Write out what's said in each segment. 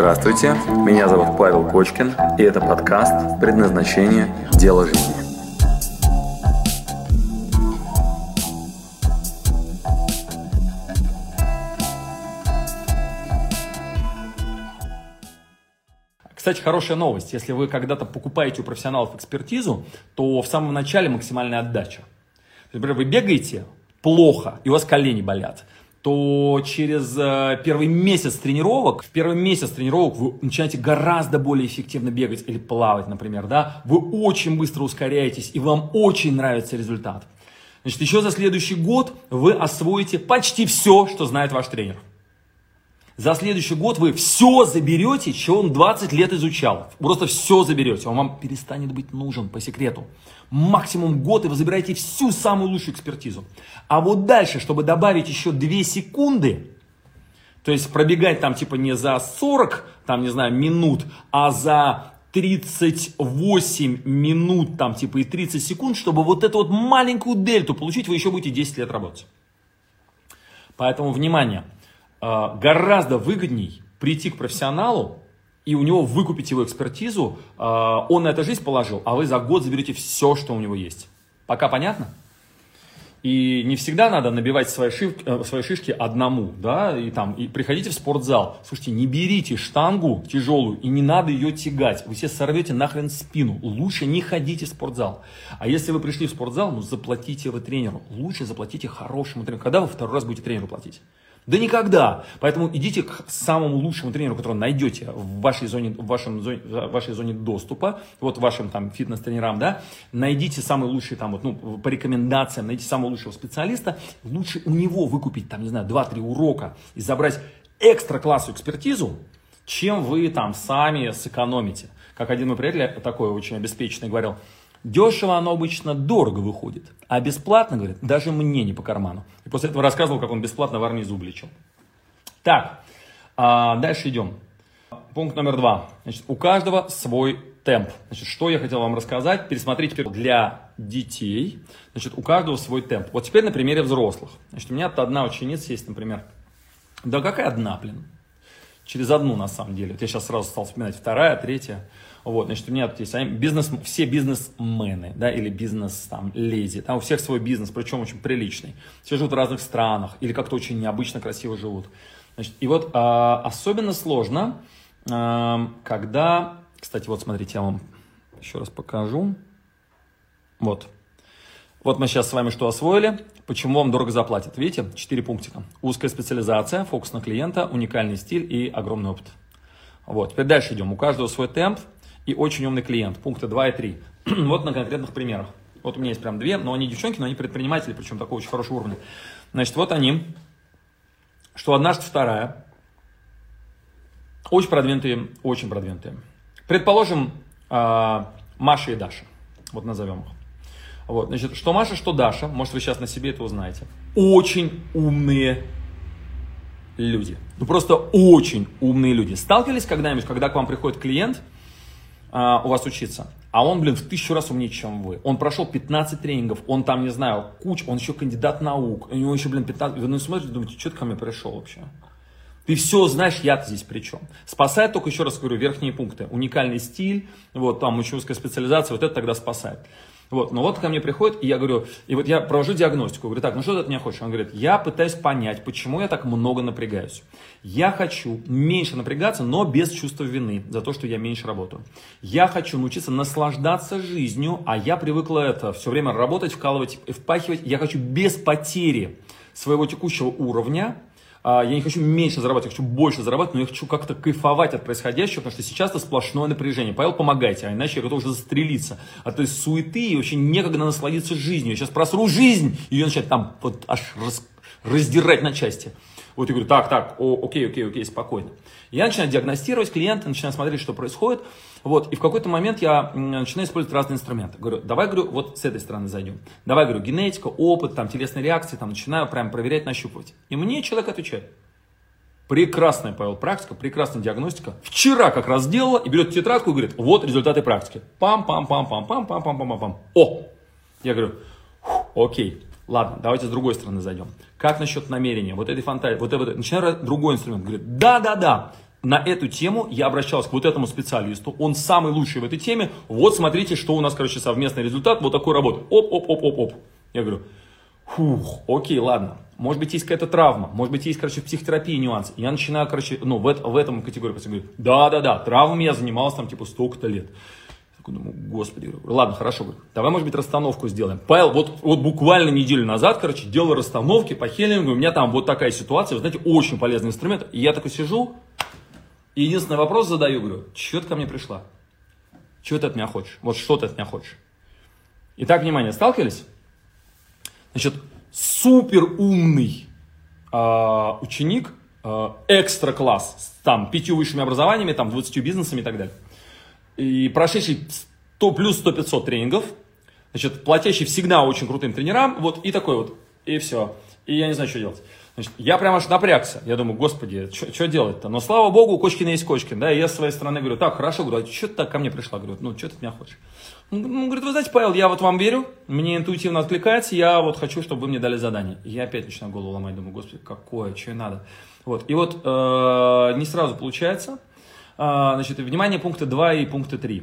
Здравствуйте, меня зовут Павел Кочкин, и это подкаст «Предназначение. Дело жизни». Кстати, хорошая новость. Если вы когда-то покупаете у профессионалов экспертизу, то в самом начале максимальная отдача. Например, вы бегаете плохо, и у вас колени болят то через э, первый месяц тренировок, в первый месяц тренировок вы начинаете гораздо более эффективно бегать или плавать, например, да, вы очень быстро ускоряетесь, и вам очень нравится результат. Значит, еще за следующий год вы освоите почти все, что знает ваш тренер. За следующий год вы все заберете, что он 20 лет изучал. Просто все заберете. Он вам перестанет быть нужен по секрету. Максимум год, и вы забираете всю самую лучшую экспертизу. А вот дальше, чтобы добавить еще 2 секунды, то есть пробегать там типа не за 40, там не знаю, минут, а за 38 минут там типа и 30 секунд, чтобы вот эту вот маленькую дельту получить, вы еще будете 10 лет работать. Поэтому, внимание, гораздо выгодней прийти к профессионалу и у него выкупить его экспертизу, а, он на это жизнь положил, а вы за год заберете все, что у него есть. Пока понятно? И не всегда надо набивать свои, шишки, э, свои шишки одному, да, и там, и приходите в спортзал. Слушайте, не берите штангу тяжелую и не надо ее тягать. Вы себе сорвете нахрен спину. Лучше не ходите в спортзал. А если вы пришли в спортзал, ну заплатите вы тренеру. Лучше заплатите хорошему тренеру. Когда вы второй раз будете тренеру платить? Да никогда. Поэтому идите к самому лучшему тренеру, которого найдете в вашей зоне, в вашем зоне, в вашей зоне доступа, вот вашим там фитнес-тренерам, да, найдите самый лучший там вот, ну, по рекомендациям, найдите самого лучшего специалиста, лучше у него выкупить там, не знаю, 2-3 урока и забрать экстра классу экспертизу, чем вы там сами сэкономите. Как один мой приятель такой очень обеспеченный говорил, Дешево оно обычно дорого выходит, а бесплатно, говорит, даже мне не по карману. И после этого рассказывал, как он бесплатно в армии зуб лечил. Так, а дальше идем. Пункт номер два. Значит, у каждого свой темп. Значит, что я хотел вам рассказать? Пересмотрите для детей. Значит, у каждого свой темп. Вот теперь на примере взрослых. Значит, у меня одна ученица есть, например. Да какая одна, блин? Через одну, на самом деле. Вот я сейчас сразу стал вспоминать. Вторая, третья. Вот, значит, у меня тут есть бизнес, все бизнесмены, да, или бизнес там леди, там у всех свой бизнес, причем очень приличный. Все живут в разных странах или как-то очень необычно красиво живут. Значит, и вот а, особенно сложно, а, когда, кстати, вот смотрите, я вам еще раз покажу. Вот. Вот мы сейчас с вами что освоили, почему вам дорого заплатят. Видите, четыре пунктика. Узкая специализация, фокус на клиента, уникальный стиль и огромный опыт. Вот, теперь дальше идем. У каждого свой темп, и очень умный клиент. Пункты 2 и 3. вот на конкретных примерах. Вот у меня есть прям две, но они девчонки, но они предприниматели, причем такого очень хорошего уровня. Значит, вот они, что одна, что вторая. Очень продвинутые, очень продвинутые. Предположим, а, Маша и Даша. Вот назовем их. Вот, значит, что Маша, что Даша, может, вы сейчас на себе это узнаете. Очень умные люди. Ну, просто очень умные люди. Сталкивались когда-нибудь, когда к вам приходит клиент – а, у вас учиться. А он, блин, в тысячу раз умнее, чем вы. Он прошел 15 тренингов, он там, не знаю, куч, он еще кандидат наук, у него еще, блин, 15... Вы ну, смотрите, думаете, что ты ко мне пришел вообще? Ты все знаешь, я-то здесь при чем. Спасает только, еще раз говорю, верхние пункты. Уникальный стиль, вот там очень узкая специализация, вот это тогда спасает. Вот, но вот ко мне приходит, и я говорю, и вот я провожу диагностику, говорю, так, ну что ты от меня хочешь? Он говорит, я пытаюсь понять, почему я так много напрягаюсь. Я хочу меньше напрягаться, но без чувства вины за то, что я меньше работаю. Я хочу научиться наслаждаться жизнью, а я привыкла это все время работать, вкалывать, впахивать. Я хочу без потери своего текущего уровня я не хочу меньше зарабатывать, я хочу больше зарабатывать, но я хочу как-то кайфовать от происходящего, потому что сейчас это сплошное напряжение. Павел, помогайте, а иначе я готов уже застрелиться. А то есть суеты и вообще некогда насладиться жизнью. Я сейчас просру жизнь, и ее начать там вот аж раз, раздирать на части. Вот я говорю, так, так, о, окей, окей, окей, спокойно. Я начинаю диагностировать клиента, начинаю смотреть, что происходит. Вот, и в какой-то момент я начинаю использовать разные инструменты. Говорю, давай, говорю, вот с этой стороны зайдем. Давай, говорю, генетика, опыт, там, телесные реакции, там, начинаю прям проверять, нащупывать. И мне человек отвечает, прекрасная, Павел, практика, прекрасная диагностика. Вчера как раз сделала, и берет тетрадку и говорит, вот результаты практики. Пам-пам-пам-пам-пам-пам-пам-пам. О! Я говорю, окей, ладно, давайте с другой стороны зайдем. Как насчет намерения, вот этой фантазии, вот это, начинаю другой инструмент. Говорит, да-да-да, на эту тему я обращался к вот этому специалисту, он самый лучший в этой теме, вот смотрите, что у нас, короче, совместный результат, вот такой работы, оп-оп-оп-оп-оп. Я говорю, фух, окей, ладно, может быть, есть какая-то травма, может быть, есть, короче, в психотерапии нюансы. Я начинаю, короче, ну, в, в этом категории, говорю, да-да-да, травмами я занимался там, типа, столько-то лет. Такой думаю, господи, ладно, хорошо, давай, может быть, расстановку сделаем. Павел, вот, вот буквально неделю назад, короче, делал расстановки по хелингу, у меня там вот такая ситуация, вы знаете, очень полезный инструмент. И я такой сижу, и единственный вопрос задаю, говорю, что ты ко мне пришла? Чего ты от меня хочешь? Вот что ты от меня хочешь? Итак, внимание, сталкивались? Значит, супер умный э, ученик, э, экстра класс, там, пятью высшими образованиями, там, 20 бизнесами и так далее. И прошедший 100 плюс 100-500 тренингов, значит, платящий всегда очень крутым тренерам, вот, и такой вот, и все. И я не знаю, что делать. Значит, я прям аж напрягся. Я думаю, господи, что делать-то? Но слава богу, у Кочкина есть Кочкин. Да, и я с своей стороны говорю, так, хорошо, говорю, а что ты так ко мне пришла? Говорю, ну, что ты от меня хочешь? Ну, говорит, вы знаете, Павел, я вот вам верю, мне интуитивно откликается, я вот хочу, чтобы вы мне дали задание. И я опять начинаю голову ломать, думаю, господи, какое, что надо. Вот, и вот э, не сразу получается. Э, значит, внимание, пункты 2 и пункты 3.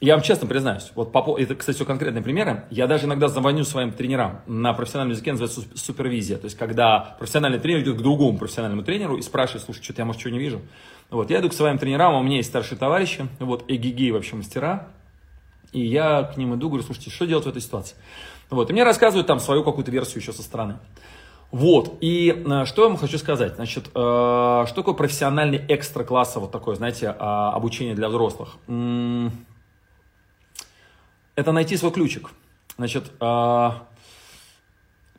Я вам честно признаюсь, вот по, это, кстати, все конкретные примеры. Я даже иногда звоню своим тренерам. На профессиональном языке называется супервизия. То есть, когда профессиональный тренер идет к другому профессиональному тренеру и спрашивает, слушай, что-то я, может, чего не вижу. Вот, я иду к своим тренерам, у меня есть старшие товарищи, вот, эгиги вообще мастера. И я к ним иду, говорю, слушайте, что делать в этой ситуации? Вот, и мне рассказывают там свою какую-то версию еще со стороны. Вот, и э, что я вам хочу сказать, значит, э, что такое профессиональный экстра-класса, вот такое, знаете, э, обучение для взрослых? Это найти свой ключик. Значит, а,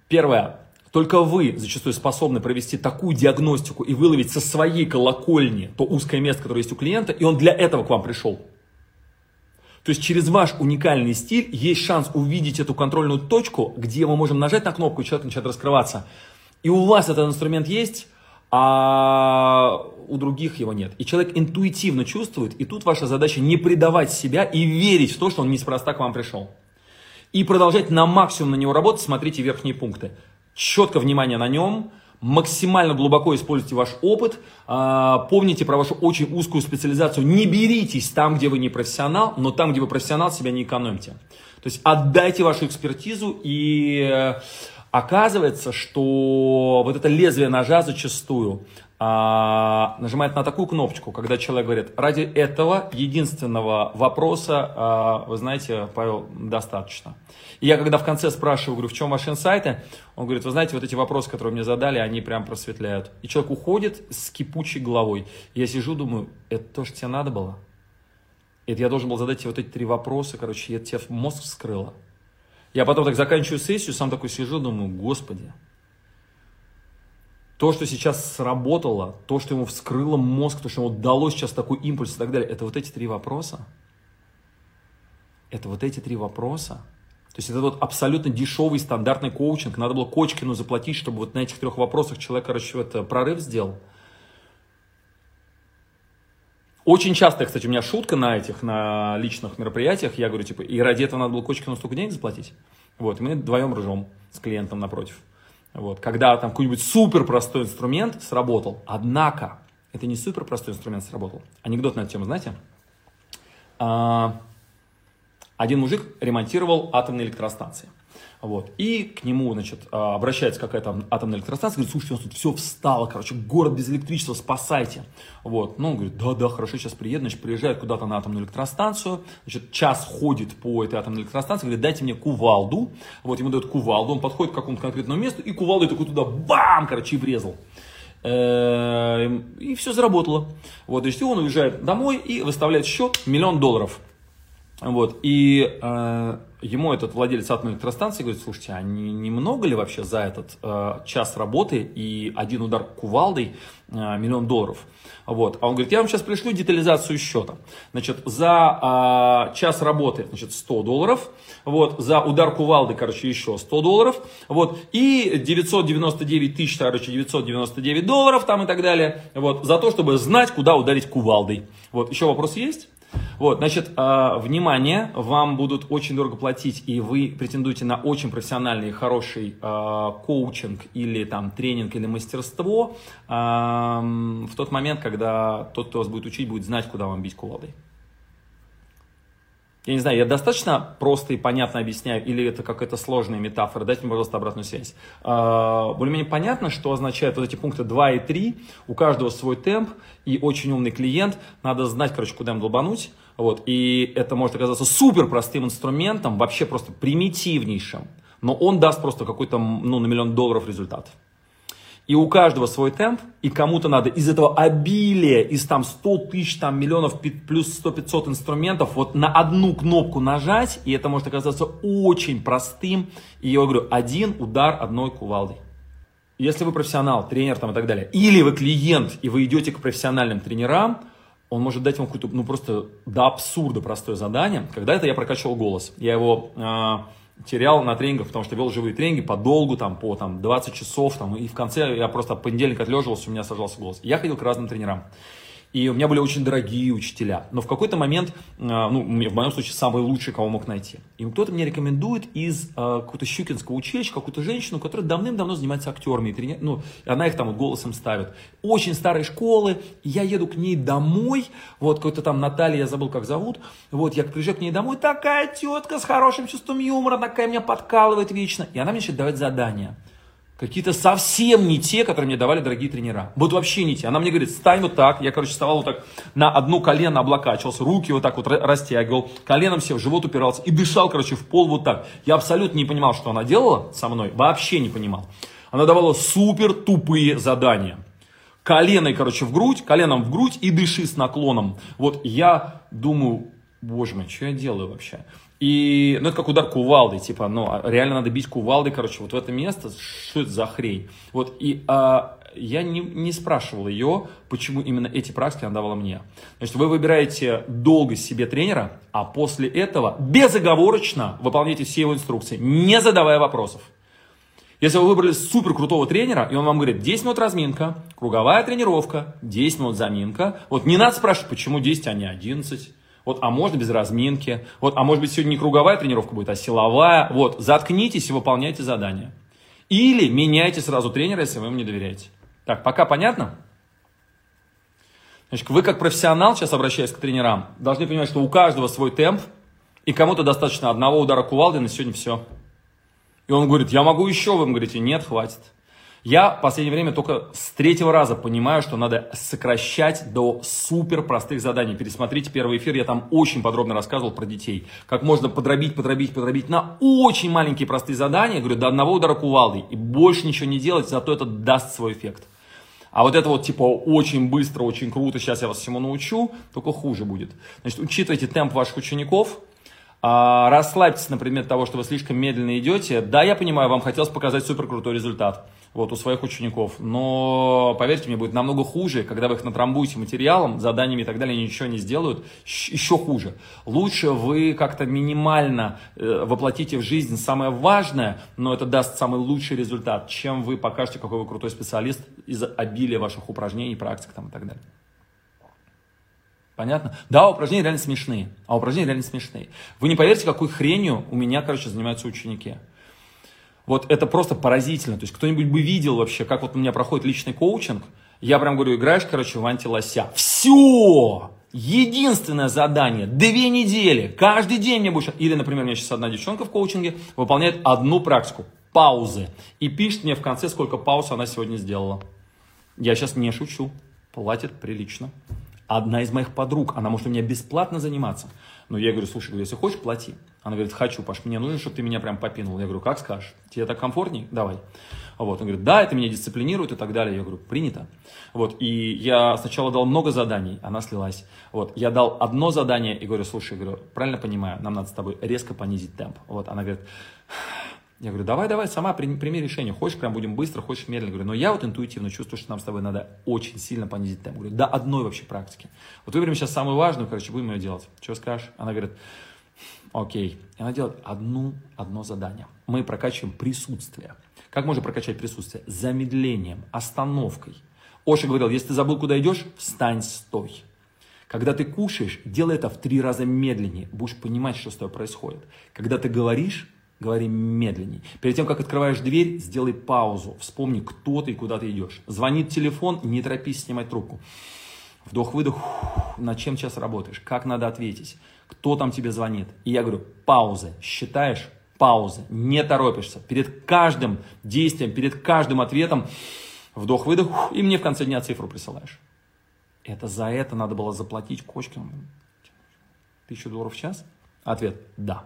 первое. Только вы зачастую способны провести такую диагностику и выловить со своей колокольни то узкое место, которое есть у клиента, и он для этого к вам пришел. То есть через ваш уникальный стиль есть шанс увидеть эту контрольную точку, где мы можем нажать на кнопку, и человек начинает раскрываться. И у вас этот инструмент есть, а у других его нет. И человек интуитивно чувствует, и тут ваша задача не предавать себя и верить в то, что он неспроста к вам пришел. И продолжать на максимум на него работать, смотрите верхние пункты. Четко внимание на нем, максимально глубоко используйте ваш опыт, а, помните про вашу очень узкую специализацию, не беритесь там, где вы не профессионал, но там, где вы профессионал, себя не экономьте. То есть отдайте вашу экспертизу и Оказывается, что вот это лезвие ножа зачастую а, нажимает на такую кнопочку, когда человек говорит, ради этого единственного вопроса, а, вы знаете, Павел, достаточно. И я когда в конце спрашиваю, говорю, в чем ваши инсайты, он говорит, вы знаете, вот эти вопросы, которые мне задали, они прям просветляют. И человек уходит с кипучей головой. Я сижу, думаю, это то, что тебе надо было? Это я должен был задать тебе вот эти три вопроса, короче, я тебе мозг вскрыла. Я потом так заканчиваю сессию, сам такой сижу, думаю, господи, то, что сейчас сработало, то, что ему вскрыло мозг, то, что ему дало сейчас такой импульс и так далее, это вот эти три вопроса. Это вот эти три вопроса. То есть это вот абсолютно дешевый стандартный коучинг. Надо было Кочкину заплатить, чтобы вот на этих трех вопросах человек, короче, это прорыв сделал. Очень часто, кстати, у меня шутка на этих, на личных мероприятиях, я говорю, типа, и ради этого надо было Кочкину столько денег заплатить. Вот, и мы вдвоем ржем с клиентом напротив. Вот, когда там какой-нибудь супер простой инструмент сработал, однако, это не супер простой инструмент сработал. Анекдот на эту тему, знаете? А, один мужик ремонтировал атомные электростанции. Вот. И к нему, значит, а, обращается какая-то атомная электростанция, говорит, слушайте, у нас тут все встало, короче, город без электричества, спасайте. Вот. Ну, он говорит, да-да, хорошо, сейчас приеду, значит, приезжает куда-то на атомную электростанцию, значит, час ходит по этой атомной электростанции, говорит, дайте мне кувалду. Вот, ему дают кувалду, он подходит к какому-то конкретному месту, и кувалдой такой туда, бам, короче, и врезал. Эм, и все заработало. Вот, есть он уезжает домой и выставляет счет миллион долларов. Вот, и э, ему этот владелец атомной электростанции говорит, слушайте, а не, немного ли вообще за этот э, час работы и один удар кувалдой э, миллион долларов? Вот. А он говорит, я вам сейчас пришлю детализацию счета. Значит, за э, час работы, значит, 100 долларов. Вот, за удар кувалды, короче, еще 100 долларов. Вот, и 999 тысяч, короче, 999 долларов там и так далее. Вот, за то, чтобы знать, куда ударить кувалдой. Вот, еще вопрос есть? Вот, значит, э, внимание, вам будут очень дорого платить, и вы претендуете на очень профессиональный, хороший э, коучинг или там тренинг или мастерство в тот момент, когда тот, кто вас будет учить, будет знать, куда вам бить кувалдой. Я не знаю, я достаточно просто и понятно объясняю, или это какая-то сложная метафора? Дайте мне, пожалуйста, обратную связь. А, более-менее понятно, что означают вот эти пункты 2 и 3. У каждого свой темп и очень умный клиент. Надо знать, короче, куда им долбануть. Вот. И это может оказаться супер простым инструментом, вообще просто примитивнейшим. Но он даст просто какой-то ну, на миллион долларов результат. И у каждого свой темп, и кому-то надо из этого обилия, из там 100 тысяч, там миллионов, плюс 100-500 инструментов, вот на одну кнопку нажать, и это может оказаться очень простым. И я говорю, один удар одной кувалдой. Если вы профессионал, тренер там и так далее, или вы клиент, и вы идете к профессиональным тренерам, он может дать вам какое-то, ну просто до абсурда простое задание. Когда это я прокачивал голос, я его э, терял на тренингах, потому что вел живые тренинги подолгу, там, по там, 20 часов, там, и в конце я просто понедельник отлеживался, у меня сажался голос. Я ходил к разным тренерам. И у меня были очень дорогие учителя. Но в какой-то момент, а, ну, в моем случае, самый лучший, кого мог найти. И кто-то мне рекомендует из э, какого-то щукинского училища какую-то женщину, которая давным-давно занимается актерами. Ну, она их там вот голосом ставит. Очень старой школы. Я еду к ней домой. Вот какой-то там Наталья, я забыл, как зовут. Вот я приезжаю к ней домой. Такая тетка с хорошим чувством юмора, такая меня подкалывает вечно. И она мне начинает давать задания. Какие-то совсем не те, которые мне давали дорогие тренера. Вот вообще не те. Она мне говорит, стань вот так. Я, короче, вставал вот так на одно колено облокачивался, руки вот так вот растягивал, коленом все в живот упирался и дышал, короче, в пол вот так. Я абсолютно не понимал, что она делала со мной. Вообще не понимал. Она давала супер тупые задания. Коленой, короче, в грудь, коленом в грудь и дыши с наклоном. Вот я думаю, боже мой, что я делаю вообще? И, ну, это как удар кувалдой, типа, ну, а реально надо бить кувалдой, короче, вот в это место, что это за хрень? Вот, и а, я не, не спрашивал ее, почему именно эти практики она давала мне. Значит, вы выбираете долго себе тренера, а после этого безоговорочно выполняете все его инструкции, не задавая вопросов. Если вы выбрали супер крутого тренера, и он вам говорит, 10 минут разминка, круговая тренировка, 10 минут заминка, вот не надо спрашивать, почему 10, а не 11. Вот, а можно без разминки. Вот, а может быть сегодня не круговая тренировка будет, а силовая. Вот, заткнитесь и выполняйте задание. Или меняйте сразу тренера, если вы ему не доверяете. Так, пока понятно? Значит, вы как профессионал, сейчас обращаясь к тренерам, должны понимать, что у каждого свой темп, и кому-то достаточно одного удара кувалды, на сегодня все. И он говорит, я могу еще, вы говорите, нет, хватит. Я в последнее время только с третьего раза понимаю, что надо сокращать до супер простых заданий. Пересмотрите первый эфир, я там очень подробно рассказывал про детей. Как можно подробить, подробить, подробить на очень маленькие простые задания, говорю, до одного удара кувалдой. И больше ничего не делать, зато это даст свой эффект. А вот это вот типа очень быстро, очень круто, сейчас я вас всему научу, только хуже будет. Значит, учитывайте темп ваших учеников, а, расслабьтесь на предмет того, что вы слишком медленно идете. Да, я понимаю, вам хотелось показать супер крутой результат вот, у своих учеников. Но, поверьте мне, будет намного хуже, когда вы их натрамбуете материалом, заданиями и так далее, ничего не сделают, еще хуже. Лучше вы как-то минимально э, воплотите в жизнь самое важное, но это даст самый лучший результат, чем вы покажете, какой вы крутой специалист из обилия ваших упражнений, практик там, и так далее. Понятно? Да, упражнения реально смешные. А упражнения реально смешные. Вы не поверите, какой хренью у меня, короче, занимаются ученики. Вот это просто поразительно. То есть кто-нибудь бы видел вообще, как вот у меня проходит личный коучинг. Я прям говорю, играешь, короче, в антилося. Все! Единственное задание, две недели, каждый день мне будешь... Или, например, у меня сейчас одна девчонка в коучинге выполняет одну практику, паузы. И пишет мне в конце, сколько пауз она сегодня сделала. Я сейчас не шучу. Платит прилично. Одна из моих подруг, она может у меня бесплатно заниматься. Но я говорю, слушай, если хочешь, плати. Она говорит, хочу, Паш, мне нужно, чтобы ты меня прям попинул. Я говорю, как скажешь, тебе так комфортней? Давай. Вот, он говорит, да, это меня дисциплинирует и так далее. Я говорю, принято. Вот, и я сначала дал много заданий, она слилась. Вот, я дал одно задание и говорю, слушай, говорю, правильно понимаю, нам надо с тобой резко понизить темп. Вот, она говорит, я говорю, давай, давай, сама прими, решение. Хочешь, прям будем быстро, хочешь медленно. Говорю, но я вот интуитивно чувствую, что нам с тобой надо очень сильно понизить темп. Говорю, до одной вообще практики. Вот выберем сейчас самую важную, короче, будем ее делать. Что скажешь? Она говорит, окей. И она делает одну, одно задание. Мы прокачиваем присутствие. Как можно прокачать присутствие? Замедлением, остановкой. Оша говорил, если ты забыл, куда идешь, встань, стой. Когда ты кушаешь, делай это в три раза медленнее. Будешь понимать, что с тобой происходит. Когда ты говоришь, говори медленнее. Перед тем, как открываешь дверь, сделай паузу. Вспомни, кто ты и куда ты идешь. Звонит телефон, не торопись снимать трубку. Вдох-выдох, над чем сейчас работаешь, как надо ответить, кто там тебе звонит. И я говорю, паузы, считаешь, паузы, не торопишься. Перед каждым действием, перед каждым ответом вдох-выдох, и мне в конце дня цифру присылаешь. Это за это надо было заплатить Кочкину тысячу долларов в час? Ответ – да.